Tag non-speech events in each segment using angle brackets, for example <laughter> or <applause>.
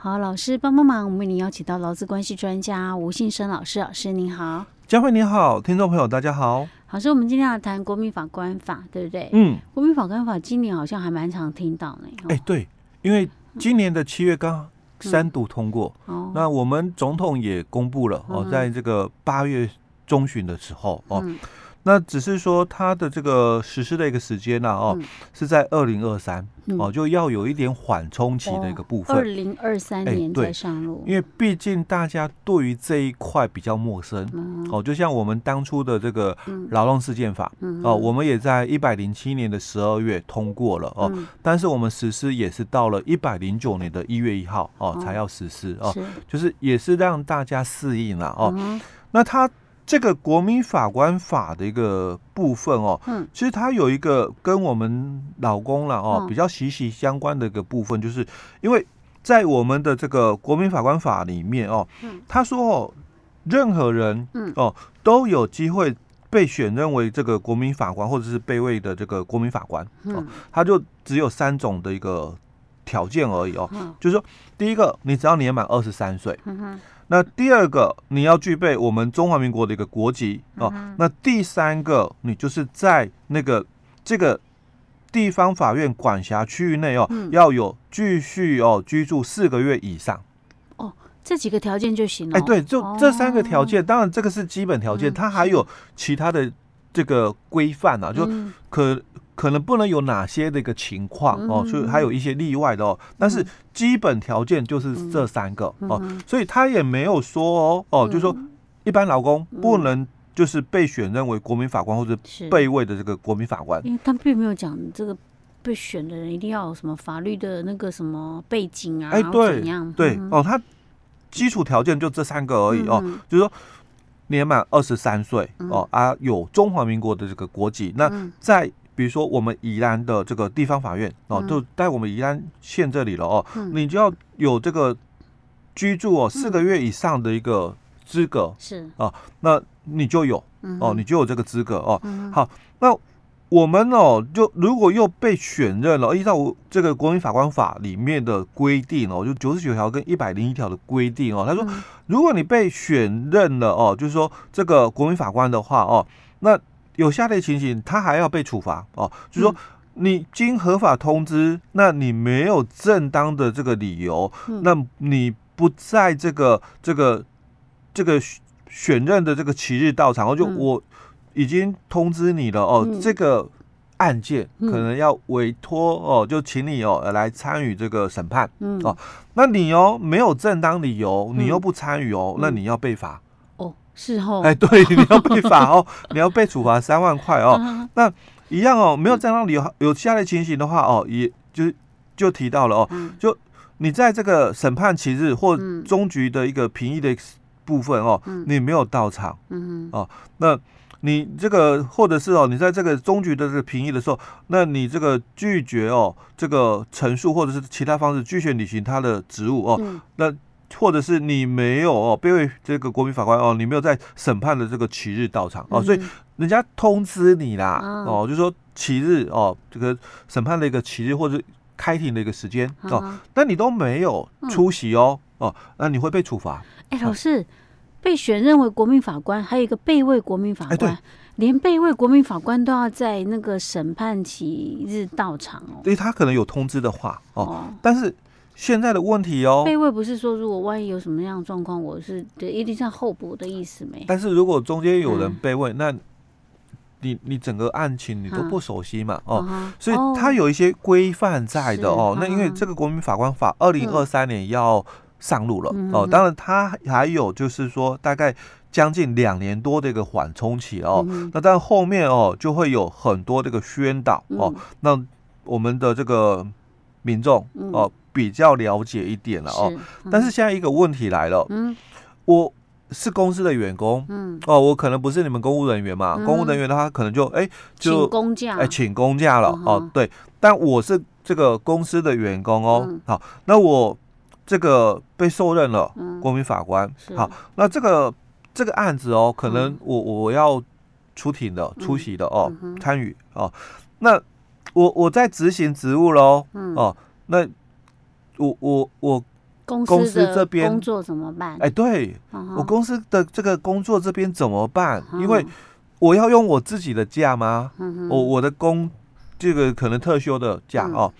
好，老师帮帮忙，我们为您邀请到劳资关系专家吴信生老师，老师您好，佳慧你好，听众朋友大家好。老师，我们今天要谈国民法官法，对不对？嗯，国民法官法今年好像还蛮常听到呢。哎、欸，对，因为今年的七月刚三读通过，嗯、那我们总统也公布了哦，在这个八月中旬的时候哦。嗯那只是说它的这个实施的一个时间呢，哦，是在二零二三哦，就要有一点缓冲期的一个部分。二零二三年才上路，因为毕竟大家对于这一块比较陌生哦，就像我们当初的这个劳动事件法哦，我们也在一百零七年的十二月通过了哦，但是我们实施也是到了一百零九年的一月一号哦才要实施哦，就是也是让大家适应了哦。那它。这个国民法官法的一个部分哦，嗯，其实它有一个跟我们老公了哦比较息息相关的一个部分，就是因为在我们的这个国民法官法里面哦，嗯，他说哦，任何人哦都有机会被选任为这个国民法官或者是被位的这个国民法官哦，他就只有三种的一个条件而已哦，就是说第一个，你只要年满二十三岁。那第二个，你要具备我们中华民国的一个国籍哦。那第三个，你就是在那个这个地方法院管辖区域内哦，要有继续哦居住四个月以上。哦，这几个条件就行了。哎，对，就这三个条件。当然，这个是基本条件，它还有其他的这个规范啊，就可。可能不能有哪些的一个情况哦，所以还有一些例外的哦。但是基本条件就是这三个哦，所以他也没有说哦哦，就是说一般劳工不能就是被选任为国民法官或者被位的这个国民法官，因为他并没有讲这个被选的人一定要有什么法律的那个什么背景啊，哎对对哦，他基础条件就这三个而已哦，就是说年满二十三岁哦啊，有中华民国的这个国籍，那在。比如说，我们宜兰的这个地方法院哦，就在我们宜兰县这里了哦，你就要有这个居住哦四个月以上的一个资格是。啊，那你就有哦，你就有这个资格哦。好，那我们哦，就如果又被选任了，依照这个国民法官法里面的规定哦，就九十九条跟一百零一条的规定哦，他说，如果你被选任了哦，就是说这个国民法官的话哦，那。有下列情形，他还要被处罚哦，就是说，你经合法通知，那你没有正当的这个理由，那你不在这个这个这个选任的这个期日到场，哦，就我已经通知你了哦，这个案件可能要委托哦，就请你哦来参与这个审判哦，那你哦没有正当理由，你又不参与哦，那你要被罚。哦。事后，哎，对，<laughs> 你要被罚哦，你要被处罚三万块哦。那一样哦，没有正当理由，有其他的情形的话哦，也就就提到了哦，就你在这个审判期日或终局的一个评议的部分哦，你没有到场，嗯哦，那你这个或者是哦，你在这个终局的这个评议的时候，那你这个拒绝哦，这个陈述或者是其他方式拒绝履行他的职务哦，那。或者是你没有哦，被位这个国民法官哦，你没有在审判的这个期日到场哦，所以人家通知你啦哦，就说期日哦，这个审判的一个期日或者开庭的一个时间哦，那你都没有出席哦哦，那你会被处罚。哎，老师，被选任为国民法官，还有一个备位国民法官，连备位国民法官都要在那个审判期日到场哦。所以他可能有通知的话哦，但是。现在的问题哦，备位不是说如果万一有什么样的状况，我是对一定像候补的意思没？但是如果中间有人备位，嗯、那你你整个案情你都不熟悉嘛，啊、哦，所以它有一些规范在的哦。那因为这个国民法官法二零二三年要上路了、嗯、哦，当然它还有就是说大概将近两年多的一个缓冲期哦。嗯、那但后面哦就会有很多这个宣导哦，嗯、那我们的这个民众哦。嗯比较了解一点了哦，嗯、但是现在一个问题来了，嗯，我是公司的员工，嗯，哦，我可能不是你们公务人员嘛，嗯、公务人员的话可能就哎就请公假，哎请公假了、嗯、哦，对，但我是这个公司的员工哦，嗯、好，那我这个被受任了国民法官，嗯、好，那这个这个案子哦，可能我我要出庭的、出席的哦，嗯、参与哦，那我我在执行职务喽，嗯、哦，那。我我我公司这边工作怎么办？哎，对，我公司的这个工作这边怎么办？因为我要用我自己的假吗？我我的工这个可能特休的假哦，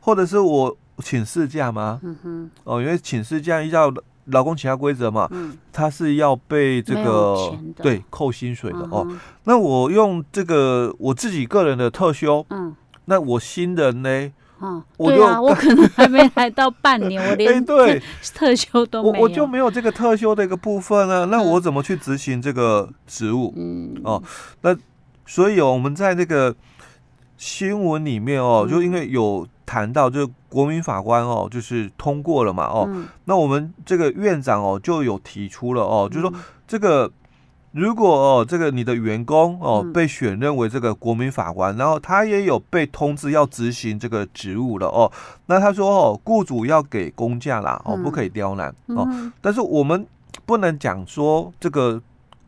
或者是我请事假吗？嗯哼哦，因为请事假依照劳工其他规则嘛，他是要被这个对扣薪水的哦。那我用这个我自己个人的特休，那我新人呢？嗯，对啊，我可能还没来到半年，我连 <laughs> 对特休都没有，我我就没有这个特休的一个部分啊。那我怎么去执行这个职务？嗯，哦，那所以哦，我们在那个新闻里面哦，就因为有谈到，就国民法官哦，就是通过了嘛，哦，那我们这个院长哦就有提出了哦，就是说这个。如果哦，这个你的员工哦被选任为这个国民法官，然后他也有被通知要执行这个职务了哦，那他说哦，雇主要给公假啦哦，不可以刁难哦。但是我们不能讲说这个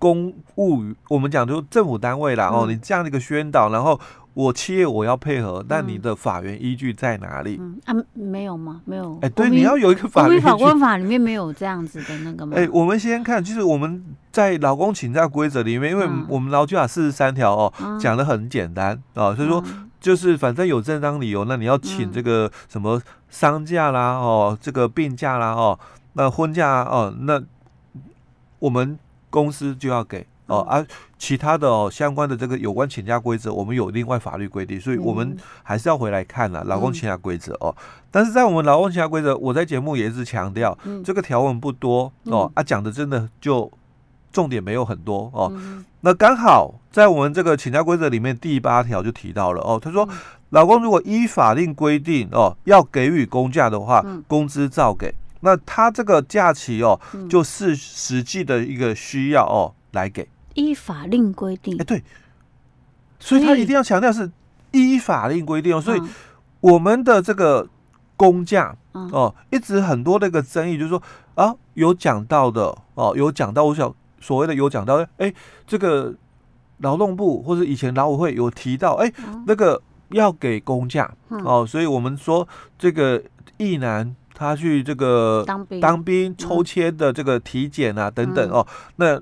公务，我们讲就政府单位啦哦，你这样的一个宣导，然后。我企业我要配合，但你的法源依据在哪里？嗯啊，没有吗？没有。哎，对，你要有一个法源依据。国民法官法里面没有这样子的那个吗？哎，我们先看，就是我们在劳工请假规则里面，因为我们劳基法四十三条哦，讲的很简单啊，所以说就是反正有正当理由，那你要请这个什么丧假啦，哦，这个病假啦，哦，那婚假哦，那我们公司就要给。哦，而、啊、其他的哦，相关的这个有关请假规则，我们有另外法律规定，所以我们还是要回来看了劳工请假规则哦。但是在我们劳工请假规则，我在节目也一直强调，这个条文不多哦，啊，讲的真的就重点没有很多哦。那刚好在我们这个请假规则里面第八条就提到了哦，他说，老公如果依法令规定哦，要给予公假的话，工资照给。那他这个假期哦，就是实际的一个需要哦来给。依法令规定，哎，对，所以他一定要强调是依法令规定哦。所以我们的这个公假哦，一直很多那个争议，就是说啊，有讲到的哦，有讲到，我想所谓的有讲到，哎，这个劳动部或者以前劳委会有提到，哎，那个要给公假哦，所以我们说这个一男他去这个当兵。当兵抽签的这个体检啊等等哦，那。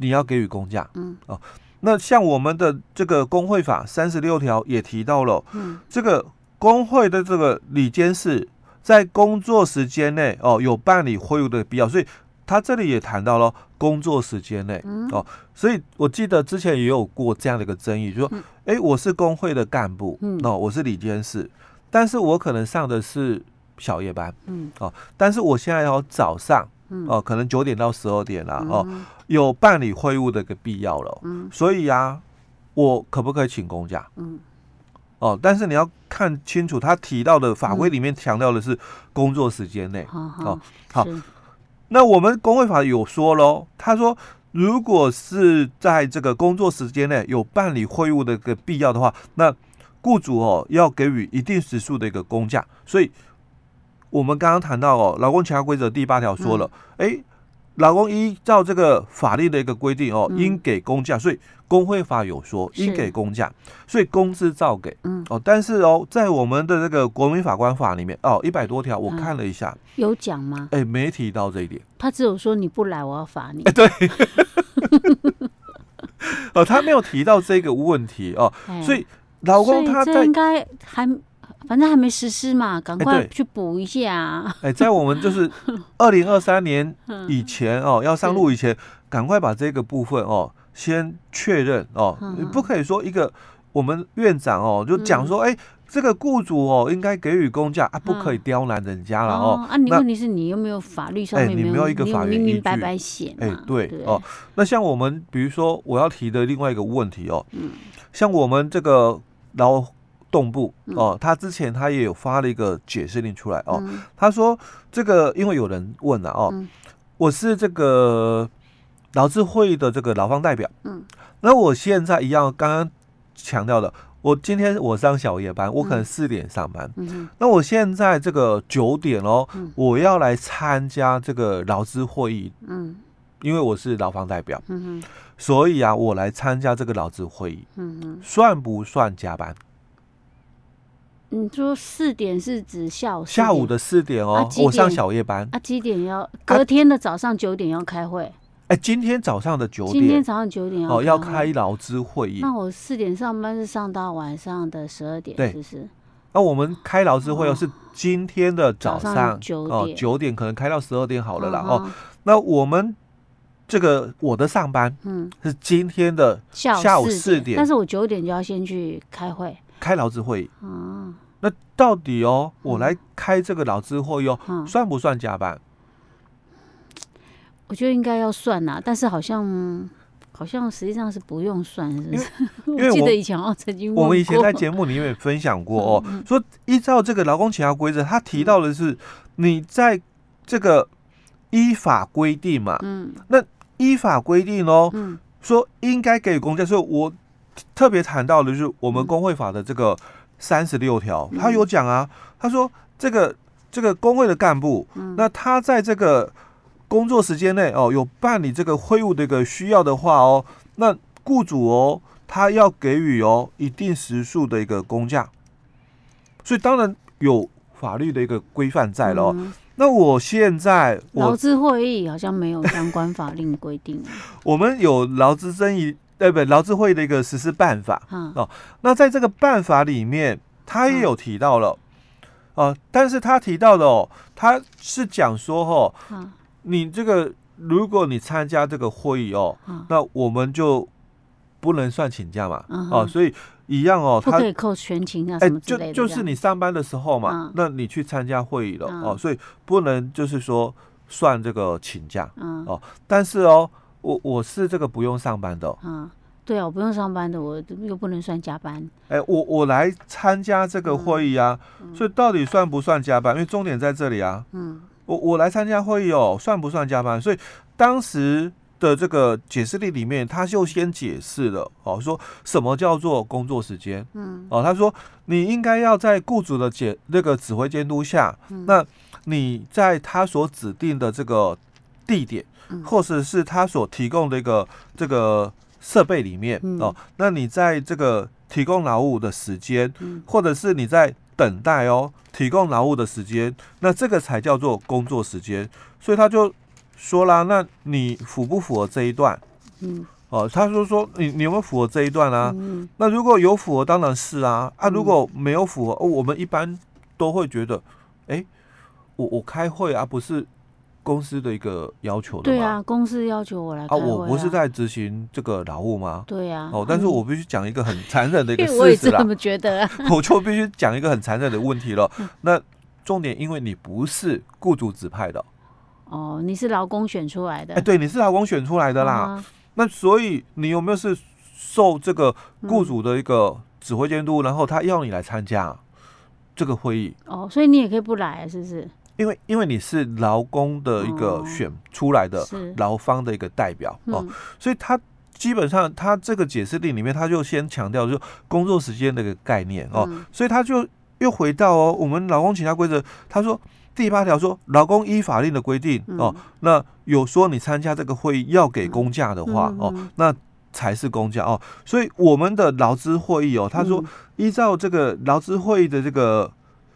你要给予公假，嗯。哦，那像我们的这个工会法三十六条也提到了，嗯，这个工会的这个理监事在工作时间内哦有办理会务的必要，所以他这里也谈到了工作时间内，嗯。哦，所以我记得之前也有过这样的一个争议，就说，哎，我是工会的干部，嗯。哦，我是理监事，但是我可能上的是小夜班，嗯哦，但是我现在要早上。哦，可能九点到十二点啦，哦，有办理会务的一个必要了，嗯，所以啊，我可不可以请公假？嗯，哦，但是你要看清楚，他提到的法规里面强调的是工作时间内，哦，好，那我们工会法有说喽，他说，如果是在这个工作时间内有办理会务的一个必要的话，那雇主哦要给予一定时数的一个公假，所以。我们刚刚谈到哦，劳工其他规则第八条说了，哎、嗯，劳工依照这个法律的一个规定哦，嗯、应给工价，所以工会法有说应给工价，所以工资照给，嗯。哦，但是哦，在我们的这个国民法官法里面哦，一百多条我看了一下，嗯、有讲吗？哎，没提到这一点，他只有说你不来我要罚你，哎，<laughs> 对，<laughs> 哦，他没有提到这个问题哦，哎、所以老公他在应该还。反正还没实施嘛，赶快去补一下啊！<laughs> 哎，在我们就是 <laughs> 二零二三年以前哦，要上路以前，赶快把这个部分哦先确认哦。你不可以说一个我们院长哦就讲说，哎，这个雇主哦应该给予工价啊，不可以刁难人家了哦。啊，你问题是你有没有法律上面没有一个法律明明白白写？哎，对哦。那像我们比如说我要提的另外一个问题哦，嗯，像我们这个劳。动部哦，他之前他也有发了一个解释令出来哦，嗯、他说这个因为有人问了哦，嗯、我是这个劳资会议的这个劳方代表，嗯，那我现在一样刚刚强调的，我今天我上小夜班，我可能四点上班，嗯嗯、那我现在这个九点哦，嗯、我要来参加这个劳资会议，嗯，因为我是劳方代表，嗯、所以啊，我来参加这个劳资会议，嗯、算不算加班？你说四点是指下午？下午的四点哦，我上小夜班。啊，几点要？隔天的早上九点要开会。哎，今天早上的九点。今天早上九点哦，要开劳资会议。那我四点上班是上到晚上的十二点，是不是？那我们开劳资会议是今天的早上九点，九点可能开到十二点好了啦。哦，那我们。这个我的上班，嗯，是今天的下午四点，但是我九点就要先去开会，开劳资会议。嗯，那到底哦，我来开这个老资会议哦，嗯、算不算加班？我觉得应该要算呐，但是好像好像实际上是不用算，是不是？因为 <laughs> 我记得以前哦，曾经我们以前在节目里面分享过哦，<laughs> 说依照这个劳工请假规则，他提到的是你在这个依法规定嘛，嗯，那。依法规定哦，嗯、说应该给予公假，所以我特别谈到的就是我们工会法的这个三十六条，他有讲啊，他说这个这个工会的干部，嗯、那他在这个工作时间内哦，有办理这个会务的一个需要的话哦，那雇主哦，他要给予哦一定时数的一个工价，所以当然有法律的一个规范在了哦。嗯那我现在劳资会议好像没有相关法令规定。<laughs> 我们有劳资争议，对不对？劳资会议的一个实施办法。嗯、哦，那在这个办法里面，他也有提到了，哦、嗯呃，但是他提到的哦，他是讲说哦，嗯、你这个如果你参加这个会议哦，嗯、那我们就不能算请假嘛。哦，所以。一样哦，他不可以扣全勤啊。哎，就就是你上班的时候嘛，那你去参加会议了哦，所以不能就是说算这个请假哦。但是哦，我我是这个不用上班的。嗯，对啊，我不用上班的，我又不能算加班。哎，我我来参加这个会议啊，所以到底算不算加班？因为重点在这里啊。嗯，我我来参加会议哦，算不算加班？所以当时。的这个解释力里面，他就先解释了哦，说什么叫做工作时间？嗯，哦，他说你应该要在雇主的解那个指挥监督下，嗯、那你在他所指定的这个地点，嗯、或者是他所提供的一个这个设备里面、嗯、哦，那你在这个提供劳务的时间，嗯、或者是你在等待哦提供劳务的时间，那这个才叫做工作时间，所以他就。说啦，那你符不符合这一段？嗯，哦，他说说你你有没有符合这一段啊？嗯，那如果有符合，当然是啊。啊，如果没有符合，哦，我们一般都会觉得，哎，我我开会啊，不是公司的一个要求的吗？对啊，公司要求我来啊，啊，我不是在执行这个劳务吗？对啊。哦，但是我必须讲一个很残忍的一个 <laughs> 事实啦。我也是这么觉得啊。<laughs> 我就必须讲一个很残忍的问题了。那重点，因为你不是雇主指派的。哦，你是劳工选出来的？哎，对，你是劳工选出来的啦。嗯、那所以你有没有是受这个雇主的一个指挥监督，嗯、然后他要你来参加这个会议？哦，所以你也可以不来，是不是？因为因为你是劳工的一个选出来的劳方的一个代表、嗯、哦，所以他基本上他这个解释令里面，他就先强调就工作时间的一个概念哦，嗯、所以他就又回到哦，我们劳工请假规则，他说。第八条说，劳工依法令的规定、嗯、哦，那有说你参加这个会议要给公假的话、嗯、哦，那才是公假哦。所以我们的劳资会议哦，他说依照这个劳资会议的这个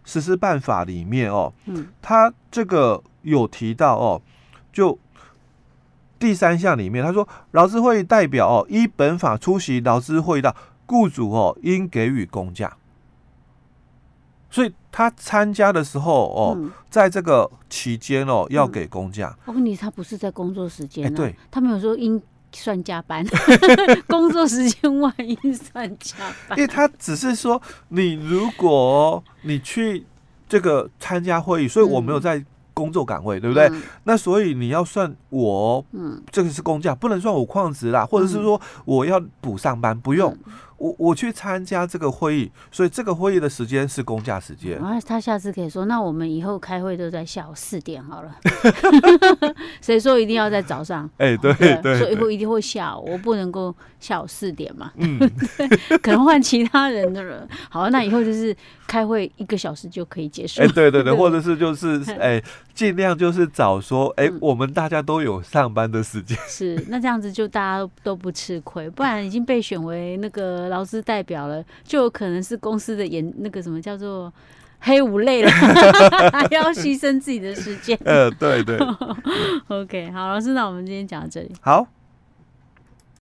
实施办法里面哦，嗯，他这个有提到哦，就第三项里面他说，劳资会议代表哦依本法出席劳资会议的雇主哦，应给予公假。所以他参加的时候哦，嗯、在这个期间哦，要给公假。我跟你，他不是在工作时间、啊欸、对，他没有说应算加班，<laughs> 工作时间万一算加班。因为他只是说，你如果你去这个参加会议，所以我没有在工作岗位，嗯、对不对？嗯、那所以你要算我，嗯，这个是工价，不能算我旷职啦，或者是说我要补上班，不用。嗯我我去参加这个会议，所以这个会议的时间是公假时间。啊，他下次可以说，那我们以后开会都在下午四点好了。<laughs> 谁说一定要在早上？哎，对对，所以以后一定会下午，我不能够下午四点嘛。<laughs> 嗯，可能换其他人的人。好，那以后就是开会一个小时就可以结束。哎，对对 <laughs> 对，或者是就是哎，尽量就是早说，哎，我们大家都有上班的时间。是，那这样子就大家都不吃亏，不然已经被选为那个。个劳资代表了，就有可能是公司的演那个什么叫做黑五类了，<laughs> 还要牺牲自己的时间。呃，对对。<laughs> OK，好，老师，那我们今天讲到这里。好。